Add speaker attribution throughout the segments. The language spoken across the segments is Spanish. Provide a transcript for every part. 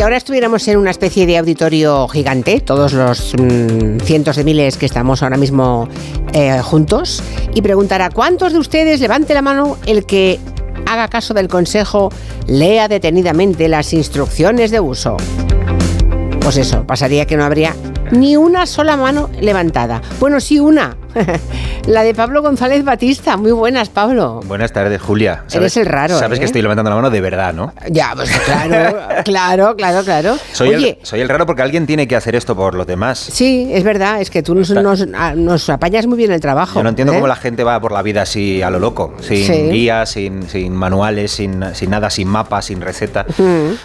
Speaker 1: si ahora estuviéramos en una especie de auditorio gigante, todos los mm, cientos de miles que estamos ahora mismo eh, juntos, y preguntara, ¿cuántos de ustedes levante la mano el que haga caso del consejo, lea detenidamente las instrucciones de uso? Pues eso, pasaría que no habría ni una sola mano levantada. Bueno, sí, una. la de Pablo González Batista. Muy buenas, Pablo.
Speaker 2: Buenas tardes, Julia.
Speaker 1: Eres el raro.
Speaker 2: Sabes que
Speaker 1: ¿eh?
Speaker 2: estoy levantando la mano de verdad, ¿no?
Speaker 1: Ya, pues claro, claro, claro, claro.
Speaker 2: Soy,
Speaker 1: Oye,
Speaker 2: el, soy el raro porque alguien tiene que hacer esto por los demás.
Speaker 1: sí, es verdad, es que tú nos, nos- a- nos apañas muy bien el trabajo.
Speaker 2: Yo no entiendo
Speaker 1: ¿eh?
Speaker 2: cómo la gente va por la vida así a lo loco, sin
Speaker 1: Sí.
Speaker 2: guías, sin, sin manuales, sin, sin nada, sin mapa, sin receta.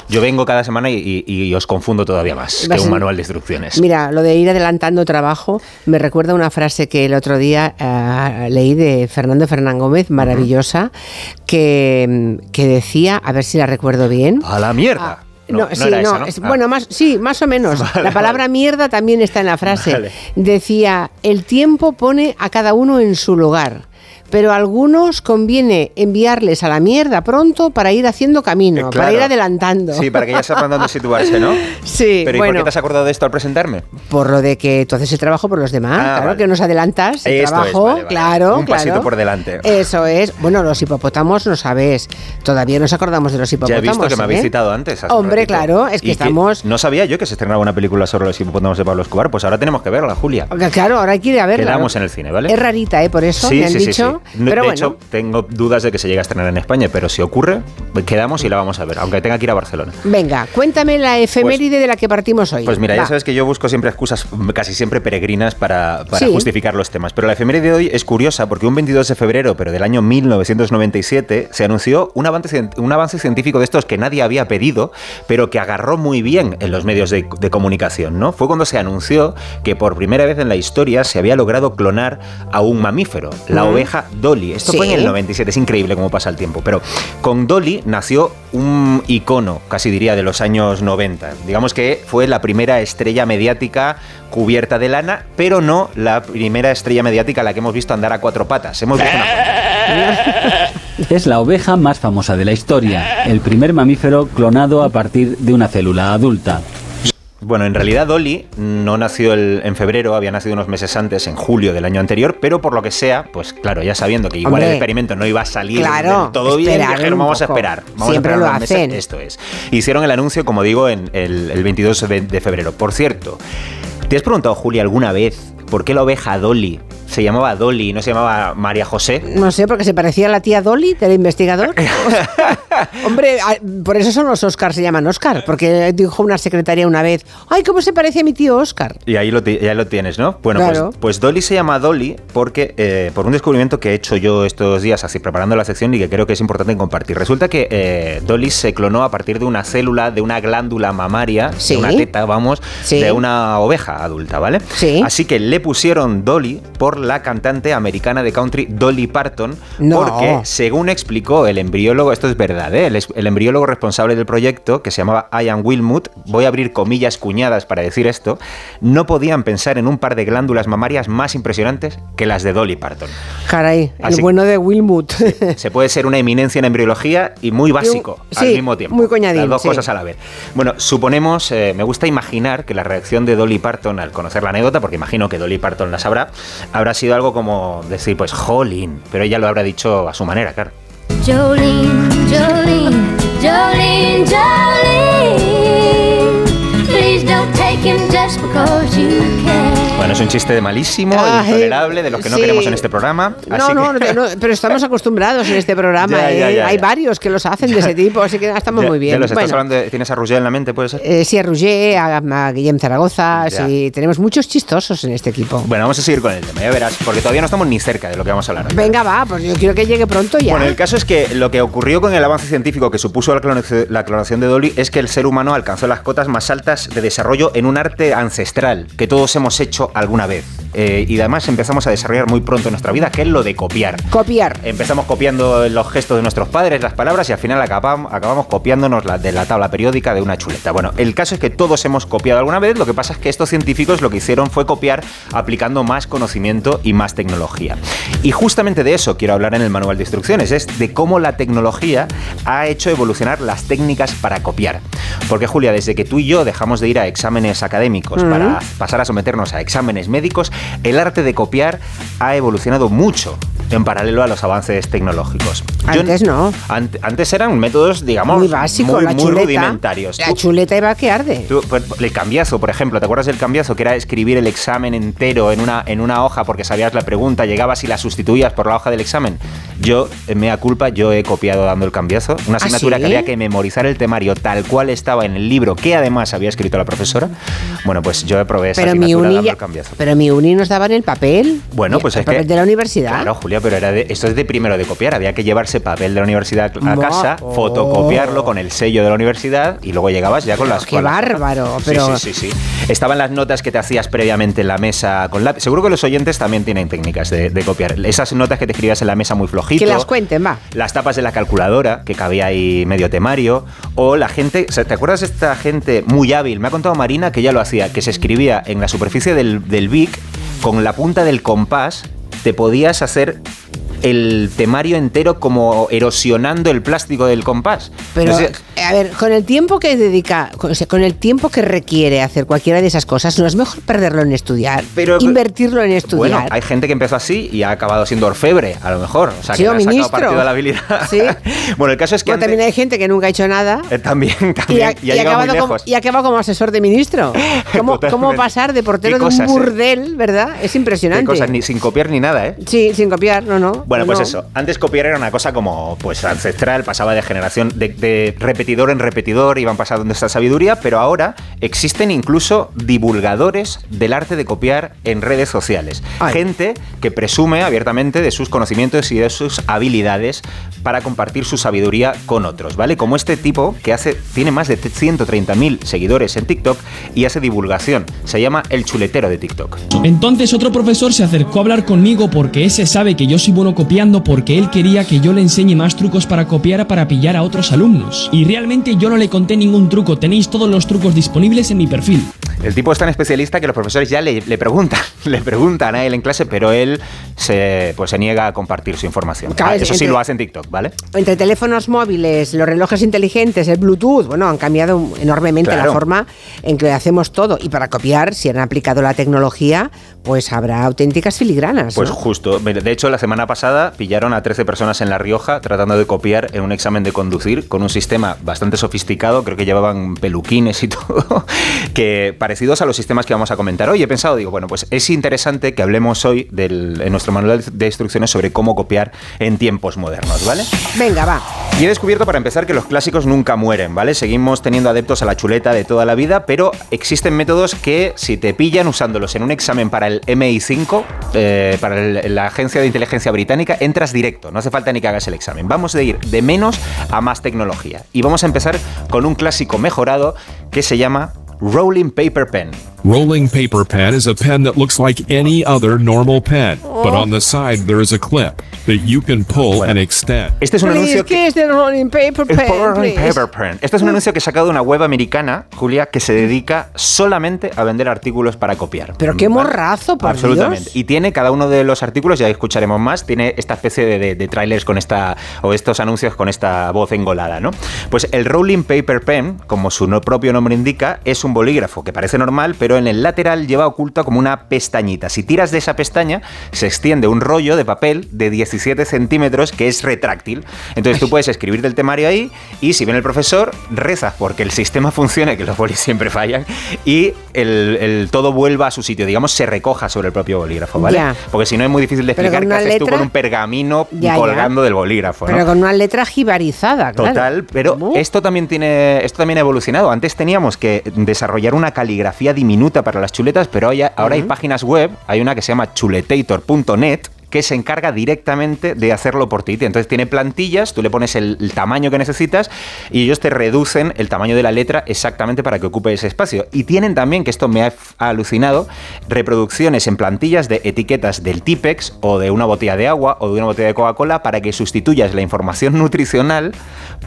Speaker 2: Yo vengo cada semana y, y- y os confundo todavía más
Speaker 1: Vas
Speaker 2: que un manual de instrucciones.
Speaker 1: Mira, lo de ir adelantando trabajo me recuerda una frase que otro día ah, leí de Fernando Fernán Gómez, maravillosa, que, que decía, a ver si la recuerdo bien.
Speaker 2: ¡A la mierda!
Speaker 1: Ah, No, sí, no,
Speaker 2: esa, ¿no?
Speaker 1: es-
Speaker 2: Ah.
Speaker 1: bueno, más, sí, más o menos.
Speaker 2: Vale,
Speaker 1: la palabra
Speaker 2: vale.
Speaker 1: mierda también está en la frase.
Speaker 2: Vale.
Speaker 1: Decía, el tiempo pone a cada uno en su lugar. Pero a algunos conviene enviarles a la mierda pronto para ir haciendo camino,
Speaker 2: Eh,
Speaker 1: para ir adelantando.
Speaker 2: Sí, para que ya sepan dónde situarse, ¿no?
Speaker 1: Sí,
Speaker 2: Pero ¿y por qué te has acordado de esto al presentarme?
Speaker 1: Por lo de que tú haces el trabajo por los demás,
Speaker 2: Ah,
Speaker 1: claro,
Speaker 2: vale.
Speaker 1: que nos adelantas el
Speaker 2: Esto es,
Speaker 1: trabajo,
Speaker 2: vale, vale.
Speaker 1: claro,
Speaker 2: Un
Speaker 1: claro.
Speaker 2: pasito por delante.
Speaker 1: Eso es. Bueno, los hipopótamos no sabes. Todavía nos acordamos de los
Speaker 2: Ya
Speaker 1: hipopótamos.
Speaker 2: he visto que me habéis
Speaker 1: ¿eh?
Speaker 2: citado antes.
Speaker 1: Hombre, claro, es que
Speaker 2: Y
Speaker 1: estamos.
Speaker 2: no sabía yo que se estrenaba una película sobre los hipopótamos de Pablo Escobar. Pues ahora tenemos que verla, Julia.
Speaker 1: Claro, ahora hay que ir a verla.
Speaker 2: Quedamos en el cine, ¿vale?
Speaker 1: Es rarita, ¿eh? Por eso
Speaker 2: Sí,
Speaker 1: me han
Speaker 2: sí, sí,
Speaker 1: dicho.
Speaker 2: sí. No,
Speaker 1: Pero
Speaker 2: de
Speaker 1: bueno.
Speaker 2: hecho, tengo dudas de que se llegue a estrenar en España, pero si ocurre, quedamos y la vamos a ver, aunque tenga que ir a Barcelona.
Speaker 1: Venga, cuéntame la efeméride de la que partimos hoy.
Speaker 2: Pues mira, ya sabes que yo busco siempre excusas mm, casi siempre peregrinas para, para
Speaker 1: Sí.
Speaker 2: justificar los temas. Pero la efeméride de hoy es curiosa porque un 22 de febrero, pero del año 1997, se anunció un avance, un avance científico de estos que nadie había pedido, pero que agarró muy bien en los medios de, de comunicación. ¿no? Fue cuando se anunció que por primera vez en la historia se había logrado clonar a un mamífero, la
Speaker 1: Mm.
Speaker 2: oveja Dolly. Esto fue en el 97, es increíble cómo pasa el tiempo. Pero con Dolly nació un icono, casi diría, de los años 90. Digamos que fue la primera estrella mediática cubierta de lana, pero no la primera estrella mediática a la que hemos visto andar a cuatro patas. Hemos visto una foto.
Speaker 3: Es la oveja más famosa de la historia, el primer mamífero clonado a partir de una célula adulta.
Speaker 2: Bueno, en realidad Dolly no nació el- en febrero, había nacido unos meses antes, en julio del año anterior, pero por lo que sea, pues claro, ya sabiendo que igual
Speaker 1: Hombre,
Speaker 2: el experimento no iba a salir
Speaker 1: claro,
Speaker 2: del todo bien, dijeron, vamos a esperar. Vamos
Speaker 1: Siempre
Speaker 2: a esperar
Speaker 1: lo
Speaker 2: unos meses".
Speaker 1: hacen.
Speaker 2: Esto es. Hicieron el anuncio, como digo, en el, el 22 de, de febrero. Por cierto, ¿te has preguntado, Julia, alguna vez por qué la oveja Dolly se llamaba Dolly y no se llamaba María José?
Speaker 1: No sé, porque se parecía a la tía Dolly del investigador. Hombre, por eso son los Oscars, se llaman Oscar, porque dijo una secretaria una vez, ay, ¿cómo se parece a mi tío Oscar?
Speaker 2: Y ahí lo, ti- ya lo tienes, ¿no? Bueno,
Speaker 1: Claro.
Speaker 2: pues, pues Dolly se llama Dolly porque eh, por un descubrimiento que he hecho yo estos días, así preparando la sección y que creo que es importante compartir. Resulta que eh, Dolly se clonó a partir de una célula, de una glándula mamaria,
Speaker 1: Sí.
Speaker 2: de una teta, vamos,
Speaker 1: Sí.
Speaker 2: de una oveja adulta, ¿vale?
Speaker 1: Sí.
Speaker 2: Así que le pusieron Dolly por la cantante americana de country Dolly Parton,
Speaker 1: No.
Speaker 2: porque según explicó el embriólogo, esto es verdad, ¿eh? el, embriólogo responsable del proyecto, que se llamaba Ian Wilmut, voy a abrir comillas cuñadas para decir esto, no podían pensar en un par de glándulas mamarias más impresionantes que las de Dolly Parton.
Speaker 1: Caray,
Speaker 2: Así-
Speaker 1: el bueno de Wilmut.
Speaker 2: Se puede ser una eminencia en embriología y muy básico al mismo tiempo.
Speaker 1: muy coñadín,
Speaker 2: Las dos
Speaker 1: sí.
Speaker 2: cosas a la vez. Bueno, suponemos, eh, me gusta imaginar que la reacción de Dolly Parton al conocer la anécdota, porque imagino que Dolly Parton la sabrá, habrá sido algo como decir, pues, jolín, pero ella lo habrá dicho a su manera, claro.
Speaker 4: Just because you can.
Speaker 2: Bueno, es un chiste malísimo,
Speaker 1: Ay,
Speaker 2: intolerable, de los que no
Speaker 1: sí.
Speaker 2: queremos en este programa.
Speaker 1: No,
Speaker 2: así
Speaker 1: no,
Speaker 2: que-
Speaker 1: no, no, pero estamos acostumbrados en este programa.
Speaker 2: Ya,
Speaker 1: ¿eh?
Speaker 2: ya,
Speaker 1: Hay varios que los hacen de ese tipo, así que estamos muy bien.
Speaker 2: los estás
Speaker 1: Bueno,
Speaker 2: hablando de- ¿Tienes a Roger en la mente, puede ser?
Speaker 1: eh, sí, a Roger, a, a Guillem Zaragoza, sí, tenemos muchos chistosos en este equipo.
Speaker 2: Bueno, vamos a seguir con el tema, ya verás, porque todavía no estamos ni cerca de lo que vamos a hablar. hoy.
Speaker 1: Venga, va, pues yo quiero que llegue pronto ya.
Speaker 2: Bueno, el caso es que lo que ocurrió con el avance científico que supuso la la clonación de Dolly es que el ser humano alcanzó las cotas más altas de desarrollo en un arte ancestral que todos hemos hecho alguna vez. Eh, y además empezamos a desarrollar muy pronto en nuestra vida, que es lo de copiar.
Speaker 1: Copiar.
Speaker 2: Empezamos copiando los gestos de nuestros padres, las palabras, y al final acabamos, acabamos copiándonos la, de la tabla periódica de una chuleta. Bueno, el caso es que todos hemos copiado alguna vez, lo que pasa es que estos científicos lo que hicieron fue copiar aplicando más conocimiento y más tecnología. Y justamente de eso quiero hablar en el manual de instrucciones, es de cómo la tecnología ha hecho evolucionar las técnicas para copiar. Porque Julia, desde que tú y yo dejamos de ir a exámenes académicos para pasar a someternos a exámenes médicos, el arte de copiar ha evolucionado mucho en paralelo a los avances tecnológicos. Yo-
Speaker 1: Antes no.
Speaker 2: Ant- antes eran métodos, digamos,
Speaker 1: Muy básico,
Speaker 2: muy, muy
Speaker 1: chuleta.
Speaker 2: rudimentarios.
Speaker 1: La chuleta iba que arde.
Speaker 2: Tú, pues, el cambiazo, por ejemplo, ¿te acuerdas del cambiazo? Que era escribir el examen entero en una, en una hoja porque sabías la pregunta, llegabas y la sustituías por la hoja del examen. Yo, en mea culpa, yo he copiado dando el cambiazo. Una
Speaker 1: ¿Ah,
Speaker 2: asignatura
Speaker 1: sí?
Speaker 2: que había que memorizar el temario tal cual estaba en el libro, que además había escrito la profesora. Bueno, pues yo probé esa
Speaker 1: Pero mi
Speaker 2: asignatura
Speaker 1: uni
Speaker 2: dando el cambiazo.
Speaker 1: pero mi uni nos daban el papel.
Speaker 2: Bueno, pues
Speaker 1: el
Speaker 2: es
Speaker 1: papel
Speaker 2: que-
Speaker 1: de la universidad.
Speaker 2: Claro, Julia, pero era de- esto es de primero de copiar. Había que llevarse papel de la universidad a casa,
Speaker 1: oh.
Speaker 2: fotocopiarlo con el sello de la universidad y luego llegabas ya con las
Speaker 1: Qué bárbaro, pero-
Speaker 2: Sí, sí, sí, Estaban las notas que te hacías previamente en la mesa con lápiz. Seguro que los oyentes también tienen técnicas de, de copiar. Esas notas que te escribías en la mesa muy flojito.
Speaker 1: Que las cuenten, va.
Speaker 2: Las tapas de la calculadora, que cabía ahí medio temario. O la gente, ¿te acuerdas de esta gente muy hábil? Me ha contado Marina que ya lo hacía, que se escribía en la superficie del, del Vic con la punta del compás, te podías hacer el temario entero como erosionando el plástico del compás.
Speaker 1: Pero, a ver, con el tiempo que dedica, con, o sea, con el tiempo que requiere hacer cualquiera de esas cosas, no es mejor perderlo en estudiar,
Speaker 2: Pero-
Speaker 1: invertirlo en estudiar.
Speaker 2: Bueno, hay gente que empezó así y ha acabado siendo orfebre, a lo mejor. O sea,
Speaker 1: Sí,
Speaker 2: que
Speaker 1: o
Speaker 2: le ha sacado
Speaker 1: ministro.
Speaker 2: partido a la habilidad.
Speaker 1: Sí.
Speaker 2: bueno, el caso es que
Speaker 1: Bueno, también hay gente que nunca ha hecho nada.
Speaker 2: eh, también,
Speaker 1: Y
Speaker 2: también,
Speaker 1: ha,
Speaker 2: y ha
Speaker 1: y
Speaker 2: llegado muy
Speaker 1: como, y asesor de ministro. ¿Cómo, pasar de portero de un
Speaker 2: cosas, ¿eh?
Speaker 1: burdel, verdad? Es
Speaker 2: Qué
Speaker 1: impresionante.
Speaker 2: cosas, ni sin copiar ni nada, ¿eh?
Speaker 1: Sí, sin copiar, no, no.
Speaker 2: Bueno,
Speaker 1: no,
Speaker 2: pues
Speaker 1: no.
Speaker 2: eso. Antes copiar era una cosa como pues ancestral, pasaba de generación, de, de repetidor en repetidor, iban pasando esta sabiduría, pero ahora existen incluso divulgadores del arte de copiar en redes sociales.
Speaker 1: Ay.
Speaker 2: Gente que presume abiertamente de sus conocimientos y de sus habilidades para compartir su sabiduría con otros, ¿vale? Como este tipo que hace tiene más de 130.000 seguidores en TikTok y hace divulgación. Se llama el chuletero de TikTok.
Speaker 5: Entonces otro profesor se acercó a hablar conmigo porque ese sabe que yo soy bueno copiando porque él quería que yo le enseñe más trucos para copiar para pillar a otros alumnos. Y realmente yo no le conté ningún truco, tenéis todos los trucos disponibles en mi perfil.
Speaker 2: El tipo es tan especialista que los profesores ya le, le preguntan, le preguntan a él en clase, pero él se, pues, se niega a compartir su información.
Speaker 1: Claro,
Speaker 2: Ah,
Speaker 1: es-
Speaker 2: eso sí lo hace en TikTok, ¿vale?
Speaker 1: Entre teléfonos móviles, los relojes inteligentes, el Bluetooth, bueno, han cambiado enormemente
Speaker 2: Claro.
Speaker 1: la forma en que hacemos todo. Y para copiar, si han aplicado la tecnología, pues habrá auténticas filigranas.
Speaker 2: Pues
Speaker 1: ¿no?
Speaker 2: justo. De hecho, la semana pasada pillaron a 13 personas en La Rioja tratando de copiar en un examen de conducir con un sistema bastante sofisticado, creo que llevaban peluquines y todo, que parecidos a los sistemas que vamos a comentar hoy. He pensado, digo, bueno, pues es interesante que hablemos hoy del- en nuestro manual de instrucciones sobre cómo copiar en tiempos modernos, ¿vale?
Speaker 1: Venga, va.
Speaker 2: Y he descubierto para empezar que los clásicos nunca mueren, ¿vale? Seguimos teniendo adeptos a la chuleta de toda la vida, pero existen métodos que si te pillan usándolos en un examen para el MI5, eh, para la Agencia de Inteligencia Británica, entras directo, no hace falta ni que hagas el examen. Vamos a ir de menos a más tecnología. Y vamos a empezar con un clásico mejorado que se llama Rolling Paper Pen.
Speaker 6: Rolling paper pen is a pen that looks like any other normal pen, but on the side there is a clip that you can pull and extend.
Speaker 2: Este es un
Speaker 1: Please,
Speaker 2: anuncio que...
Speaker 1: ¿Qué es de Rolling Paper
Speaker 2: El
Speaker 1: Pen?
Speaker 2: Rolling? Paper Pen. Este es un anuncio que he sacado de una web americana, Julia, que se dedica solamente a vender artículos para copiar.
Speaker 1: Pero qué morrazo, por
Speaker 2: Absolutamente.
Speaker 1: Dios.
Speaker 2: Y tiene cada uno de los artículos, ya escucharemos más, tiene esta especie de, de- de trailers con esta, o estos anuncios con esta voz engolada, ¿no? Pues el Rolling Paper Pen, como su no- propio nombre indica, es un bolígrafo que parece normal, pero en el lateral lleva oculta como una pestañita. Si tiras de esa pestaña, se extiende un rollo de papel de 17 centímetros que es retráctil. Entonces tú puedes escribir del temario ahí y si viene el profesor, rezas porque el sistema funcione, que los bolis siempre fallan, y el, el todo vuelva a su sitio, digamos, se recoja sobre el propio bolígrafo, ¿vale?
Speaker 1: Ya.
Speaker 2: Porque si no es muy difícil de
Speaker 1: Pero
Speaker 2: explicar qué haces tú
Speaker 1: letra-
Speaker 2: con un pergamino
Speaker 1: Ya, ya.
Speaker 2: colgando del bolígrafo, ¿no?
Speaker 1: Pero con una letra jibarizada, claro.
Speaker 2: Total, pero esto también tiene, esto también ha evolucionado. Antes teníamos que desarrollar una caligrafía diminuta para las chuletas, pero hoy- ahora hay páginas web, hay una que se llama chuletator.net que se encarga directamente de hacerlo por ti. Entonces tiene plantillas, tú le pones el, tamaño que necesitas y ellos te reducen el tamaño de la letra exactamente para que ocupe ese espacio. Y tienen también, que esto me ha alucinado, reproducciones en plantillas de etiquetas del Tipex o de una botella de agua o de una botella de Coca-Cola para que sustituyas la información nutricional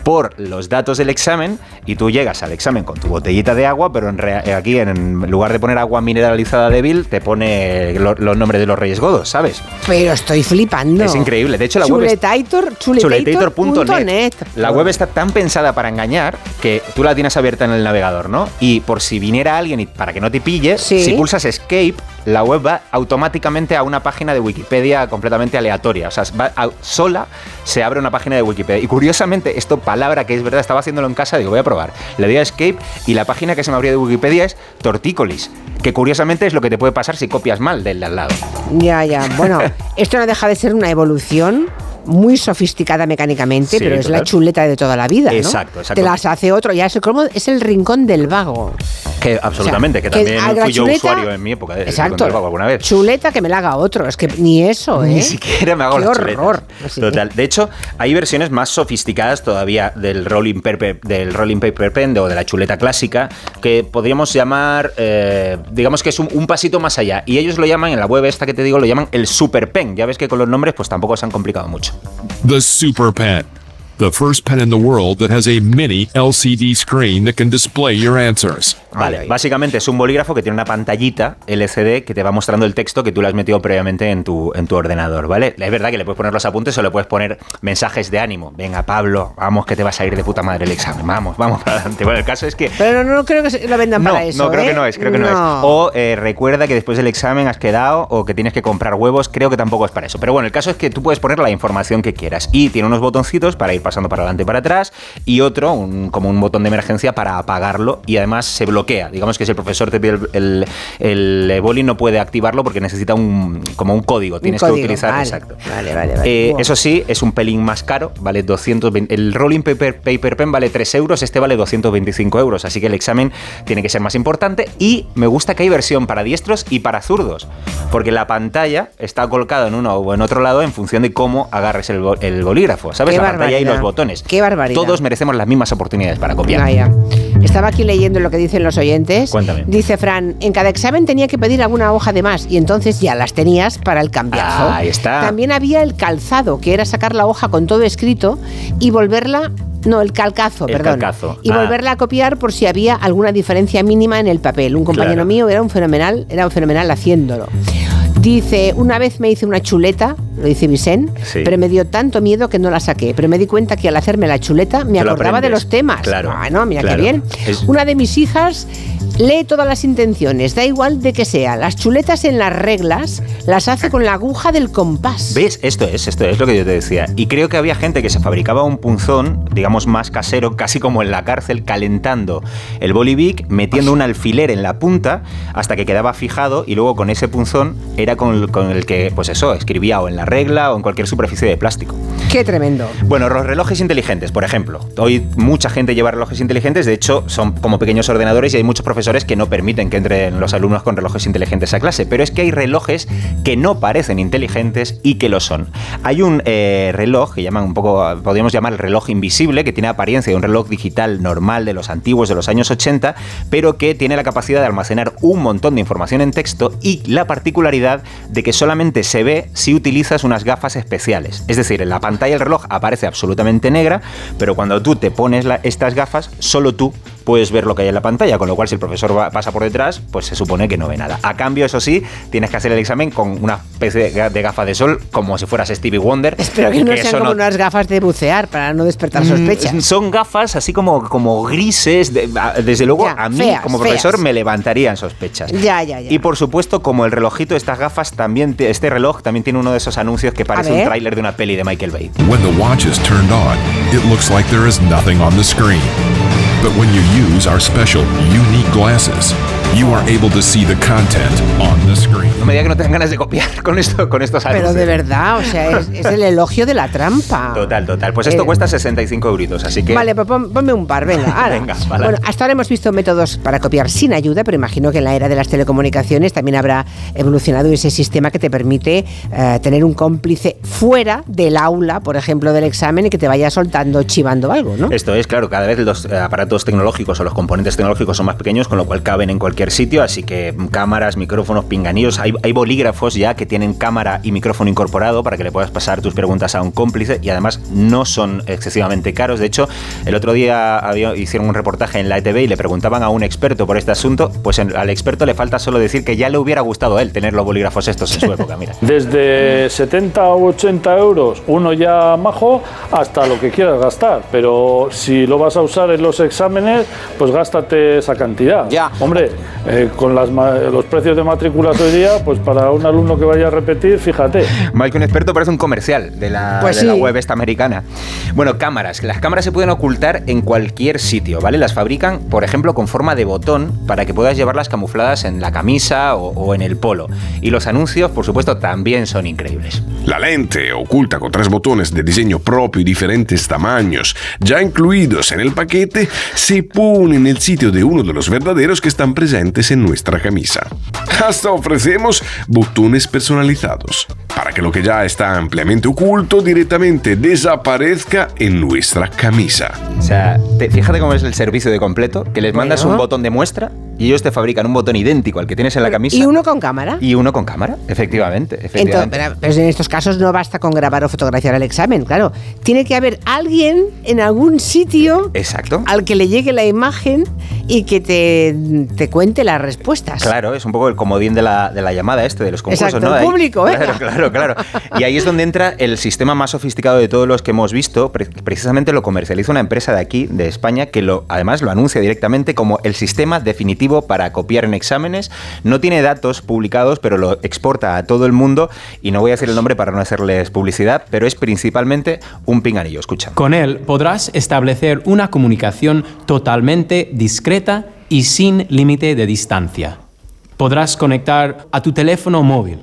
Speaker 2: por los datos del examen y tú llegas al examen con tu botellita de agua, pero en rea- aquí en lugar de poner agua mineralizada débil, te pone lo- los nombres de los Reyes Godos, ¿sabes?
Speaker 1: Pero estoy flipando.
Speaker 2: Es increíble. De hecho, la web es-
Speaker 1: Chuletator,
Speaker 2: Chuletator.net.
Speaker 1: chuletator.net.
Speaker 2: La web está tan pensada para engañar que tú la tienes abierta en el navegador, ¿no? Y por si viniera alguien y para que no te pille,
Speaker 1: Sí.
Speaker 2: si pulsas escape, la web va automáticamente a una página de Wikipedia completamente aleatoria. O sea, va a- sola se abre una página de Wikipedia. Y curiosamente, esto palabra que es verdad, estaba haciéndolo en casa, digo, voy a probar. Le doy a escape y la página que se me abría de Wikipedia es Tortícolis, que curiosamente es lo que te puede pasar si copias mal del de al lado.
Speaker 1: Ya, ya. Bueno, esto no deja de ser una evolución muy sofisticada mecánicamente,
Speaker 2: Sí,
Speaker 1: pero es la chuleta de toda la vida, ¿no?
Speaker 2: Exacto, exacto.
Speaker 1: Te las hace otro, ya es como es el rincón del vago.
Speaker 2: Que absolutamente,
Speaker 1: O sea,
Speaker 2: que también
Speaker 1: la
Speaker 2: fui yo
Speaker 1: chuleta-
Speaker 2: usuario en mi época de
Speaker 1: Exacto.
Speaker 2: de Vago alguna vez.
Speaker 1: Chuleta que me la haga otro, es que ni eso, ¿eh?
Speaker 2: Ni siquiera me hago
Speaker 1: Qué
Speaker 2: las
Speaker 1: horror.
Speaker 2: chuletas. Total. De hecho, hay versiones más sofisticadas todavía del rolling paper, del rolling paper pen o de la chuleta clásica que podríamos llamar, eh, digamos que es un, un pasito más allá. Y ellos lo llaman en la web esta que te digo lo llaman el super pen. Ya ves que con los nombres pues tampoco se han complicado mucho.
Speaker 6: The Super Pen. The first pen in the world that has a mini LCD screen that can display your answers.
Speaker 2: Vale, básicamente es un bolígrafo que tiene una pantallita LCD que te va mostrando el texto que tú le has metido previamente en tu, en tu ordenador, ¿vale? Es verdad que le puedes poner los apuntes o le puedes poner mensajes de ánimo. Venga, Pablo, vamos que te vas a ir de puta madre el examen. Vamos, vamos para adelante. Bueno, el caso es que...
Speaker 1: Pero no, no creo que lo vendan
Speaker 2: No,
Speaker 1: para eso.
Speaker 2: no, creo
Speaker 1: ¿eh?
Speaker 2: que no es, creo que no, es. O eh, recuerda que después del examen has quedado o que tienes que comprar huevos, creo que tampoco es para eso. Pero bueno, el caso es que tú puedes poner la información que quieras y tiene unos botoncitos para ir pasando para adelante y para atrás y otro, un- como un botón de emergencia para apagarlo y además se bloquea. Digamos que si el profesor te pide el, el, el boli no puede activarlo porque necesita un, como un código. Tienes
Speaker 1: código,
Speaker 2: que utilizar,
Speaker 1: vale,
Speaker 2: exacto.
Speaker 1: vale, vale, vale.
Speaker 2: Eh. Eso sí, es un pelín más caro, vale 220. El rolling paper, paper pen vale 3 euros, este vale 225 euros, así que el examen tiene que ser más importante. Y me gusta que hay versión para diestros y para zurdos, porque la pantalla está colocada en uno o en otro lado en función de cómo agarres el, el bolígrafo, ¿sabes?
Speaker 1: Qué
Speaker 2: la pantalla y los botones.
Speaker 1: Qué barbaridad.
Speaker 2: Todos merecemos las mismas oportunidades para copiar.
Speaker 1: Vaya. Estaba aquí leyendo lo que dicen los oyentes.
Speaker 2: Cuéntame.
Speaker 1: Dice Fran, en cada examen tenía que pedir alguna hoja de más y entonces ya las tenías para el cambiazo.
Speaker 2: Ahí está.
Speaker 1: También había el calzado, que era sacar la hoja con todo escrito y volverla... No, el calcazo,
Speaker 2: El
Speaker 1: perdón.
Speaker 2: calcazo.
Speaker 1: Y
Speaker 2: Ah.
Speaker 1: volverla a copiar por si había alguna diferencia mínima en el papel. Un compañero
Speaker 2: Claro.
Speaker 1: mío era un fenomenal, era un fenomenal haciéndolo. Dice, una vez me hice una chuleta, lo dice Vicente,
Speaker 2: Sí.
Speaker 1: pero me dio tanto miedo que no la saqué. Pero me di cuenta que al hacerme la chuleta me
Speaker 2: Te lo
Speaker 1: acordaba de los temas.
Speaker 2: Claro,
Speaker 1: Ah, no, mira
Speaker 2: claro.
Speaker 1: qué bien.
Speaker 2: Es-
Speaker 1: Una de mis hijas lee todas las intenciones, da igual de que sea. Las chuletas en las reglas las hace con la aguja del compás.
Speaker 2: ¿Ves? Esto es, esto es lo que yo te decía. Y creo que había gente que se fabricaba un punzón, digamos, más casero, casi como en la cárcel, calentando el bolivic, metiendo un alfiler en la punta hasta que quedaba fijado y luego con ese punzón era con el, con el que, pues eso, escribía o en la regla o en cualquier superficie de plástico.
Speaker 1: Qué tremendo.
Speaker 2: Bueno, los relojes inteligentes, por ejemplo. Hoy mucha gente lleva relojes inteligentes, de hecho son como pequeños ordenadores y hay muchos profesores que no permiten que entren los alumnos con relojes inteligentes a clase, pero es que hay relojes que no parecen inteligentes y que lo son. Hay un eh, reloj que llaman un poco, podríamos llamar el reloj invisible, que tiene apariencia de un reloj digital normal de los antiguos de los años 80, pero que tiene la capacidad de almacenar un montón de información en texto y la particularidad de que solamente se ve si utilizas unas gafas especiales. Es decir, en la pantalla el reloj aparece absolutamente negra, pero cuando tú te pones estas gafas, solo tú puedes ver lo que hay en la pantalla, con lo cual si el profesor va- pasa por detrás, pues se supone que no ve nada. A cambio, eso sí, tienes que hacer el examen con una especie de ga- de gafas de sol, como si fueras Stevie Wonder.
Speaker 1: Espero que no sean como unas gafas de bucear para no despertar sospechas.
Speaker 2: Mm, Son gafas así como, como grises. de- desde luego,
Speaker 1: Ya,
Speaker 2: a mí,
Speaker 1: feas,
Speaker 2: como profesor,
Speaker 1: feas.
Speaker 2: me levantarían sospechas.
Speaker 1: Ya, ya, ya.
Speaker 2: Y por supuesto, como el relojito de estas gafas, también te- este reloj también tiene uno de esos anuncios que parece un tráiler de una peli de Michael Bay.
Speaker 6: When the watch is turned on, it looks like there is nothing on the screen. But when you use our special, unique glasses, you are able to see the content on the screen.
Speaker 2: No me diga que no tengan ganas de copiar con, esto, con estos
Speaker 1: Pero
Speaker 2: anuncios.
Speaker 1: de verdad, o sea, es, es el elogio de la trampa.
Speaker 2: Total, total. Pues esto
Speaker 1: Eh,
Speaker 2: cuesta 65 euritos, así que...
Speaker 1: Vale, pues pon- ponme un par, venga. ala.
Speaker 2: Venga, vale.
Speaker 1: Bueno, hasta ahora hemos visto métodos para copiar sin ayuda, pero imagino que en la era de las telecomunicaciones también habrá evolucionado ese sistema que te permite eh, tener un cómplice fuera del aula, por ejemplo, del examen y que te vaya soltando, chivando algo, ¿no?
Speaker 2: Esto es, claro, cada vez los eh, aparatos tecnológicos o los componentes tecnológicos son más pequeños, con lo cual caben en cualquier sitio, así que cámaras, micrófonos, pinganillos, hay, hay bolígrafos ya que tienen cámara y micrófono incorporado para que le puedas pasar tus preguntas a un cómplice y además no son excesivamente caros. De hecho, el otro día había- hicieron un reportaje en la ETV y le preguntaban a un experto por este asunto, pues en- al experto le falta solo decir que ya le hubiera gustado a él tener los bolígrafos estos en su época, mira.
Speaker 7: Desde 70 o 80 euros, uno ya majo, hasta lo que quieras gastar. Pero si lo vas a usar en los exámenes, pues gástate esa cantidad.
Speaker 8: Ya.
Speaker 7: Hombre, eh, con las los precios de matrículas hoy día, pues para un alumno que vaya a repetir, fíjate.
Speaker 2: Mal que un experto parece un comercial de la,
Speaker 1: Pues
Speaker 2: de la
Speaker 1: sí.
Speaker 2: web esta americana. Bueno, cámaras. Las cámaras se pueden ocultar en cualquier sitio, ¿vale? Las fabrican, por ejemplo, con forma de botón para que puedas llevarlas camufladas en la camisa o, o en el polo. Y los anuncios, por supuesto, también son increíbles.
Speaker 9: La lente, oculta con tres botones de diseño propio y diferentes tamaños, ya incluidos en el paquete, se pone en el sitio de uno de los verdaderos que están presentes en nuestra camisa. Hasta ofrecemos botones personalizados, para que lo que ya está ampliamente oculto directamente desaparezca en nuestra camisa.
Speaker 2: O sea, te- fíjate cómo es el servicio de completo, que les mandas
Speaker 1: Bueno.
Speaker 2: un botón de muestra y ellos te fabrican un botón idéntico al que tienes en la camisa.
Speaker 1: Y uno con cámara.
Speaker 2: y uno con cámara, efectivamente.
Speaker 1: Entonces,
Speaker 2: efectivamente.
Speaker 1: pero, pero en estos casos no basta con grabar o fotografiar el examen, claro. Tiene que haber alguien en algún sitio
Speaker 2: Exacto.
Speaker 1: al que le llegue la imagen y que te, te cuente las respuestas.
Speaker 2: Claro, es un poco el comodín de la, de la llamada este, de los concursos,
Speaker 1: Exacto,
Speaker 2: ¿no?
Speaker 1: el público, venga.
Speaker 2: Claro, claro, claro. Y ahí es donde entra el sistema más sofisticado de todos los que hemos visto. Pre- precisamente lo comercializa una empresa de aquí, de España, que lo, además lo anuncia directamente como el sistema definitivo para copiar en exámenes. No tiene datos publicados, pero lo exporta a todo el mundo. Y no voy a decir el nombre para no hacerles publicidad, pero es principalmente un pinganillo. Escucha.
Speaker 10: Con él podrás establecer una comunicación totalmente discreta y sin límite de distancia. Podrás conectar a tu teléfono móvil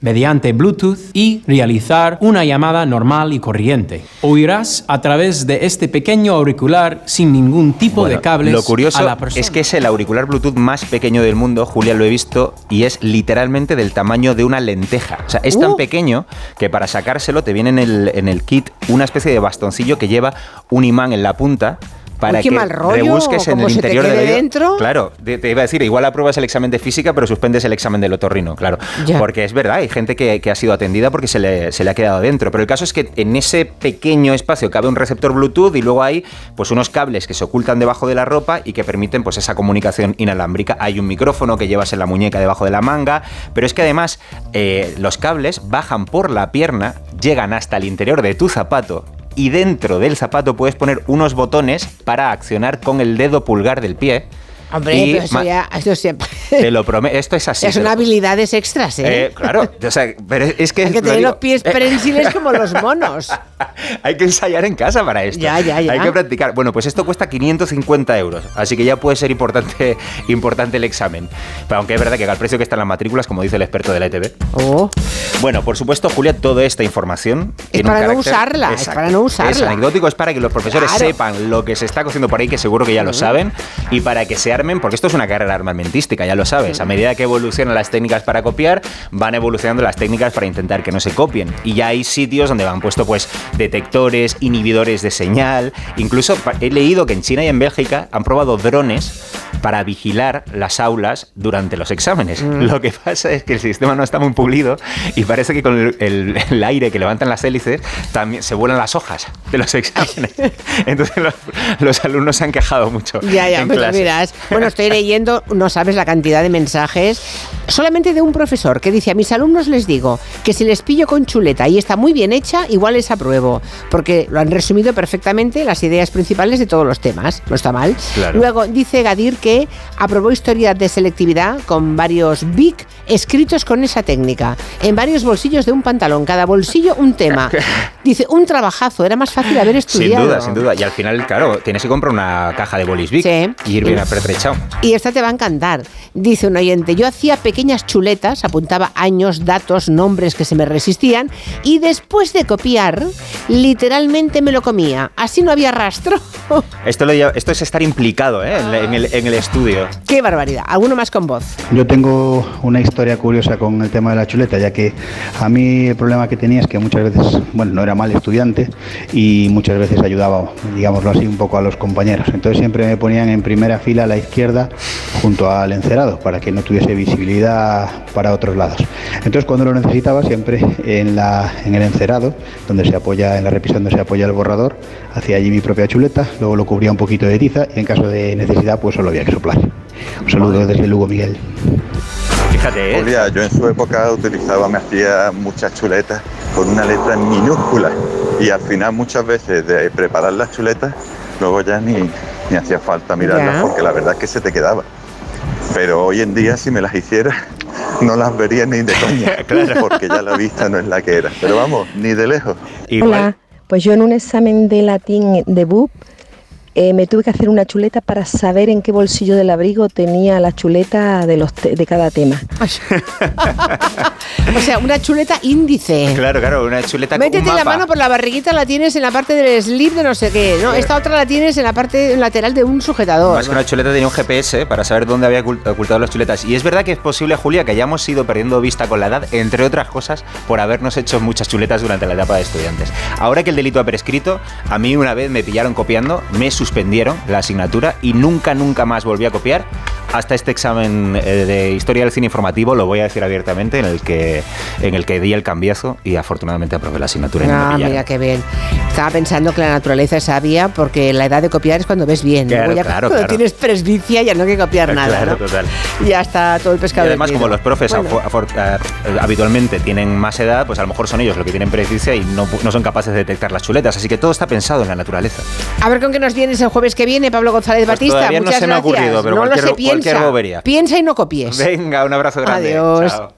Speaker 10: mediante Bluetooth y realizar una llamada normal y corriente. Oirás a través de este pequeño auricular sin ningún tipo
Speaker 2: Bueno,
Speaker 10: de cables
Speaker 2: Lo curioso
Speaker 10: a la persona.
Speaker 2: es que es el auricular Bluetooth más pequeño del mundo, Julia lo he visto, y es literalmente del tamaño de una lenteja. O sea, es tan
Speaker 1: Uh.
Speaker 2: pequeño que para sacárselo te viene en el, en el kit una especie de bastoncillo que lleva un imán en la punta. Para
Speaker 1: Uy, qué
Speaker 2: que
Speaker 1: mal rollo,
Speaker 2: rebusques en el
Speaker 1: te
Speaker 2: interior del oído.
Speaker 1: dentro.
Speaker 2: Claro, te, te iba a decir, igual apruebas el examen de física, pero suspendes el examen del otorrino, claro.
Speaker 1: Ya.
Speaker 2: Porque es verdad, hay gente que, que ha sido atendida porque se le, se le ha quedado dentro. Pero el caso es que en ese pequeño espacio cabe un receptor Bluetooth y luego hay pues unos cables que se ocultan debajo de la ropa y que permiten pues esa comunicación inalámbrica. Hay un micrófono que llevas en la muñeca debajo de la manga, pero es que además eh, los cables bajan por la pierna, llegan hasta el interior de tu zapato y dentro del zapato puedes poner unos botones para accionar con el dedo pulgar del pie.
Speaker 1: Hombre,
Speaker 2: Y
Speaker 1: pero eso ya, eso siempre.
Speaker 2: Te lo prometo, esto es así.
Speaker 1: Ya son habilidades extras, ¿eh?
Speaker 2: eh, claro, o sea, pero es que
Speaker 1: Hay que tener los pies
Speaker 2: eh,
Speaker 1: prensiles como los monos.
Speaker 2: hay que ensayar en casa para esto.
Speaker 1: Ya, ya, ya.
Speaker 2: Hay que practicar. Bueno, pues esto cuesta 550 euros, así que ya puede ser importante, importante el examen. Pero aunque es verdad que al precio que están las matrículas, como dice el experto de la ETV.
Speaker 1: Oh,
Speaker 2: Bueno, por supuesto, Julia, toda esta información un
Speaker 1: para no usarla, es para no usarla.
Speaker 2: Es anecdótico, es para que los profesores
Speaker 1: Claro.
Speaker 2: sepan lo que se está cociendo por ahí, que seguro que ya lo saben, y para que se porque esto es una carrera armamentística, ya lo sabes. A medida que evolucionan las técnicas para copiar, van evolucionando las técnicas para intentar que no se copien. Y ya hay sitios donde han puesto pues detectores, inhibidores de señal. Incluso he leído que en China y en Bélgica han probado drones para vigilar las aulas durante los exámenes. Lo que pasa es que el sistema no está muy pulido y parece que con el, el- el aire que levantan las hélices también se vuelan las hojas de los exámenes. Entonces los, los alumnos se han quejado mucho.
Speaker 1: ya, ya,
Speaker 2: en
Speaker 1: pero
Speaker 2: clase.
Speaker 1: miras. Bueno, estoy leyendo, no sabes la cantidad de mensajes, solamente de un profesor que dice: A mis alumnos les digo que si les pillo con chuleta y está muy bien hecha, igual les apruebo. Porque lo han resumido perfectamente las ideas principales de todos los temas. No está mal.
Speaker 2: Claro.
Speaker 1: Luego dice Gadir que aprobó historia de selectividad con varios BIC escritos con esa técnica, en varios bolsillos de un pantalón, cada bolsillo un tema. Dice, un trabajazo, era más fácil haber
Speaker 2: Sin
Speaker 1: estudiado.
Speaker 2: duda, sin duda. Y al final, claro, tienes que comprar una caja de bolis Bic
Speaker 1: Sí.
Speaker 2: y ir bien apertrechado.
Speaker 1: Y esta te va a encantar. Dice un oyente, yo hacía pequeñas chuletas, apuntaba años, datos, nombres que se me resistían y después de copiar, literalmente me lo comía. Así no había rastro.
Speaker 2: Esto, lo lleva- esto es estar implicado ¿eh? en, en el, en el estudio.
Speaker 1: ¡Qué barbaridad! Alguno más con voz.
Speaker 8: Yo tengo una historia curiosa con el tema de la chuleta, ya que a mí el problema que tenía es que muchas veces, bueno, no era mal estudiante y muchas veces ayudaba, digámoslo así, un poco a los compañeros. Entonces siempre me ponían en primera fila a la izquierda junto al encerado para que no tuviese visibilidad para otros lados. Entonces cuando lo necesitaba siempre en, la, en el encerado, donde se apoya, en la repisa donde se apoya el borrador, hacía allí mi propia chuleta, luego lo cubría un poquito de tiza y en caso de necesidad pues solo había que soplar. Un saludo desde Lugo, Miguel.
Speaker 2: Fíjate, ¿eh?
Speaker 11: Julia, yo en su época utilizaba, me hacía muchas chuletas con una letra en minúscula y al final muchas veces de preparar las chuletas, luego ya ni, ni hacía falta mirarlas
Speaker 1: Ya.
Speaker 11: porque la verdad es que se te quedaba. Pero hoy en día si me las hiciera no las vería ni de coña, porque ya la vista no es la que era. Pero vamos, ni de lejos.
Speaker 12: Hola, pues yo en un examen de latín de BUP eh, me tuve que hacer una chuleta para saber en qué bolsillo del abrigo tenía la chuleta de, los te- de cada tema.
Speaker 1: O sea, una chuleta índice.
Speaker 2: Claro, claro, una chuleta con un
Speaker 1: Métete la mano por la barriguita, la tienes en la parte del slip de no sé qué. No, esta otra la tienes en la parte lateral de un sujetador.
Speaker 2: Más que una chuleta tenía un GPS para saber dónde había ocult- ocultado las chuletas. Y es verdad que es posible, Julia, que hayamos ido perdiendo vista con la edad, entre otras cosas, por habernos hecho muchas chuletas durante la etapa de estudiantes. Ahora que el delito ha prescrito, a mí una vez me pillaron copiando, me suspendieron la asignatura y nunca, nunca más volví a copiar hasta este examen eh, de historia del cine informativo, lo voy a decir abiertamente, en el que, en el que di el cambiazo y afortunadamente aprobé la asignatura y no
Speaker 1: Ah,
Speaker 2: pillaron.
Speaker 1: mira qué bien. Estaba pensando que la naturaleza es sabia porque la edad de copiar es cuando ves bien.
Speaker 2: Claro,
Speaker 1: Luego ya
Speaker 2: claro,
Speaker 1: cuando
Speaker 2: claro.
Speaker 1: tienes presbicia ya no hay que copiar nada. ¿no?
Speaker 2: total.
Speaker 1: Ya está todo el
Speaker 2: Y
Speaker 1: pescado.
Speaker 2: además,
Speaker 1: vendido.
Speaker 2: como los profes
Speaker 1: Bueno.
Speaker 2: eh, habitualmente tienen más edad, pues a lo mejor son ellos los que tienen presbicia y no, no son capaces de detectar las chuletas. Así que todo está pensado en la naturaleza.
Speaker 1: A ver con qué nos vienes el jueves que viene, Pablo González Batista.
Speaker 2: Pues no
Speaker 1: Muchas
Speaker 2: se me ha
Speaker 1: gracias.
Speaker 2: ocurrido, pero
Speaker 1: no lo
Speaker 2: cualquier-
Speaker 1: sé, piensa.
Speaker 2: Cualquier bobería.
Speaker 1: Piensa y no copies.
Speaker 2: Venga, un abrazo grande.
Speaker 1: Adiós.
Speaker 2: Chao.